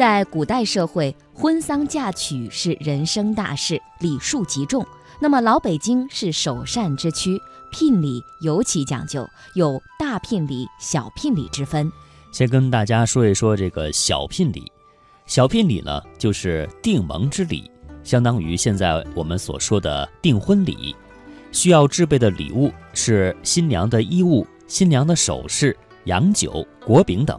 在古代社会，婚丧嫁娶是人生大事，礼数极重。那么老北京是首善之区，聘礼尤其讲究，有大聘礼、小聘礼之分。先跟大家说一说这个小聘礼。小聘礼呢，就是订盟之礼，相当于现在我们所说的订婚礼。需要制备的礼物是新娘的衣物、新娘的首饰、洋酒、果饼等。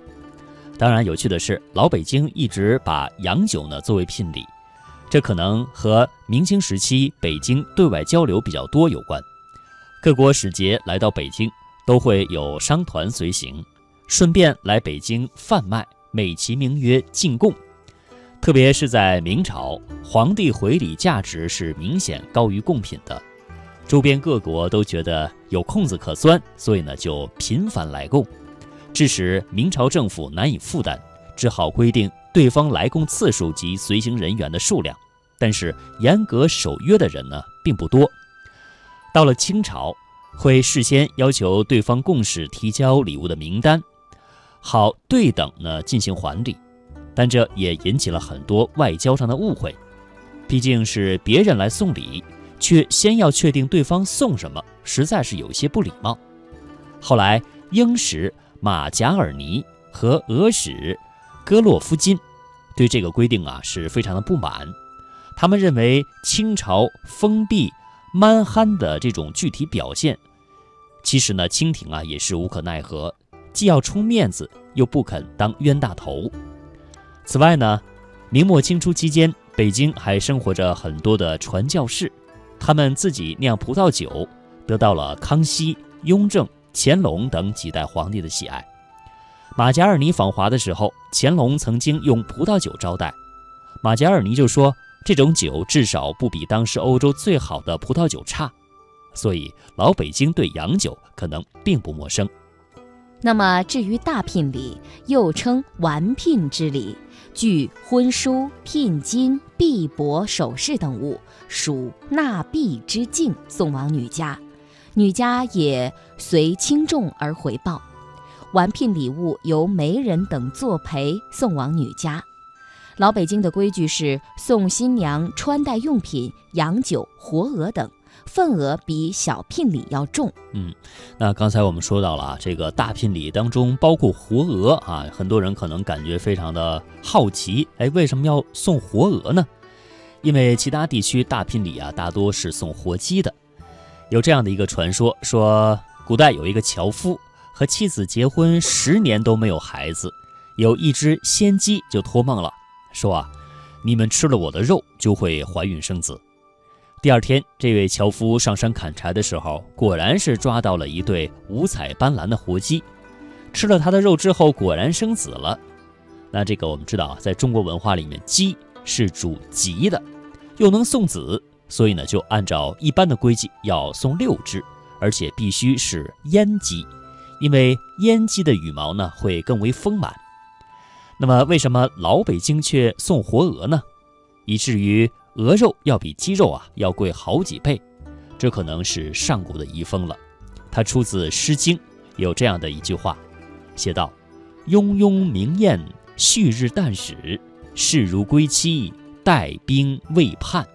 当然，有趣的是，老北京一直把洋酒呢作为聘礼，这可能和明清时期北京对外交流比较多有关。各国使节来到北京，都会有商团随行，顺便来北京贩卖，美其名曰进贡。特别是在明朝，皇帝回礼价值是明显高于贡品的，周边各国都觉得有空子可钻，所以呢就频繁来贡。致使明朝政府难以负担，只好规定对方来贡次数及随行人员的数量。但是严格守约的人呢并不多。到了清朝，会事先要求对方贡使提交礼物的名单，好对等呢进行还礼。但这也引起了很多外交上的误会，毕竟是别人来送礼，却先要确定对方送什么，实在是有些不礼貌。后来英使。马贾尔尼和俄使戈洛夫金对这个规定啊是非常的不满，他们认为清朝封闭蛮憨的这种具体表现，其实呢清廷啊也是无可奈何，既要充面子，又不肯当冤大头。此外呢，明末清初期间，北京还生活着很多的传教士，他们自己酿葡萄酒，得到了康熙、雍正。乾隆等几代皇帝的喜爱。马加尔尼访华的时候，乾隆曾经用葡萄酒招待，马加尔尼就说这种酒至少不比当时欧洲最好的葡萄酒差，所以老北京对洋酒可能并不陌生。那么至于大聘礼，又称完聘之礼，具婚书、聘金、币帛、首饰等物，属纳币之敬，送往女家。女家也随轻重而回报，完聘礼物由媒人等作陪送往女家。老北京的规矩是送新娘穿戴用品、洋酒、活鹅等，份额比小聘礼要重。嗯，那刚才我们说到了啊，这个大聘礼当中包括活鹅啊，很多人可能感觉非常的好奇，哎，为什么要送活鹅呢？因为其他地区大聘礼啊，大多是送活鸡的。有这样的一个传说，说古代有一个樵夫和妻子结婚十年都没有孩子，有一只仙鸡就托梦了，说啊，你们吃了我的肉就会怀孕生子。第二天，这位樵夫上山砍柴的时候，果然是抓到了一对五彩斑斓的活鸡，吃了它的肉之后，果然生子了。那这个我们知道啊，在中国文化里面，鸡是主吉的，又能送子。所以呢，就按照一般的规矩要送六只，而且必须是阉鸡，因为阉鸡的羽毛呢会更为丰满。那么，为什么老北京却送活鹅呢？以至于鹅肉要比鸡肉啊要贵好几倍，这可能是上古的遗风了。它出自《诗经》，有这样的一句话，写道：“雍雍明艳，旭日旦始，视如归期，待兵未判。”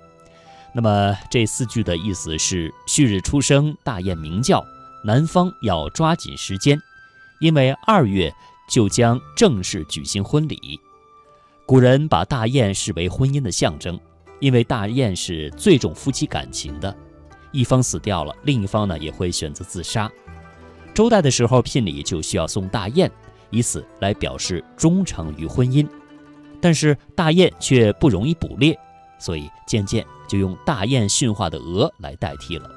那么这四句的意思是：旭日初升，大雁鸣叫，男方要抓紧时间，因为二月就将正式举行婚礼。古人把大雁视为婚姻的象征，因为大雁是最重夫妻感情的，一方死掉了，另一方呢也会选择自杀。周代的时候聘礼就需要送大雁，以此来表示忠诚于婚姻，但是大雁却不容易捕猎。所以渐渐就用大雁驯化的鹅来代替了。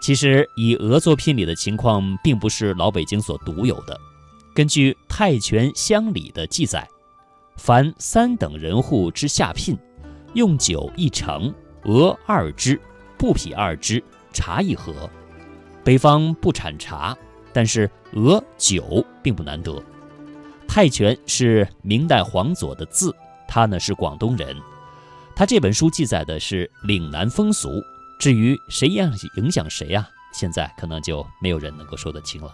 其实以鹅做聘礼的情况并不是老北京所独有的。根据《泰拳乡里》的记载，凡三等人户之下聘，用酒一成，鹅二只，布匹二只，茶一盒。北方不产茶，但是鹅酒并不难得。泰拳是明代黄佐的字，他呢是广东人。他这本书记载的是岭南风俗，至于谁样影响谁啊，现在可能就没有人能够说得清了。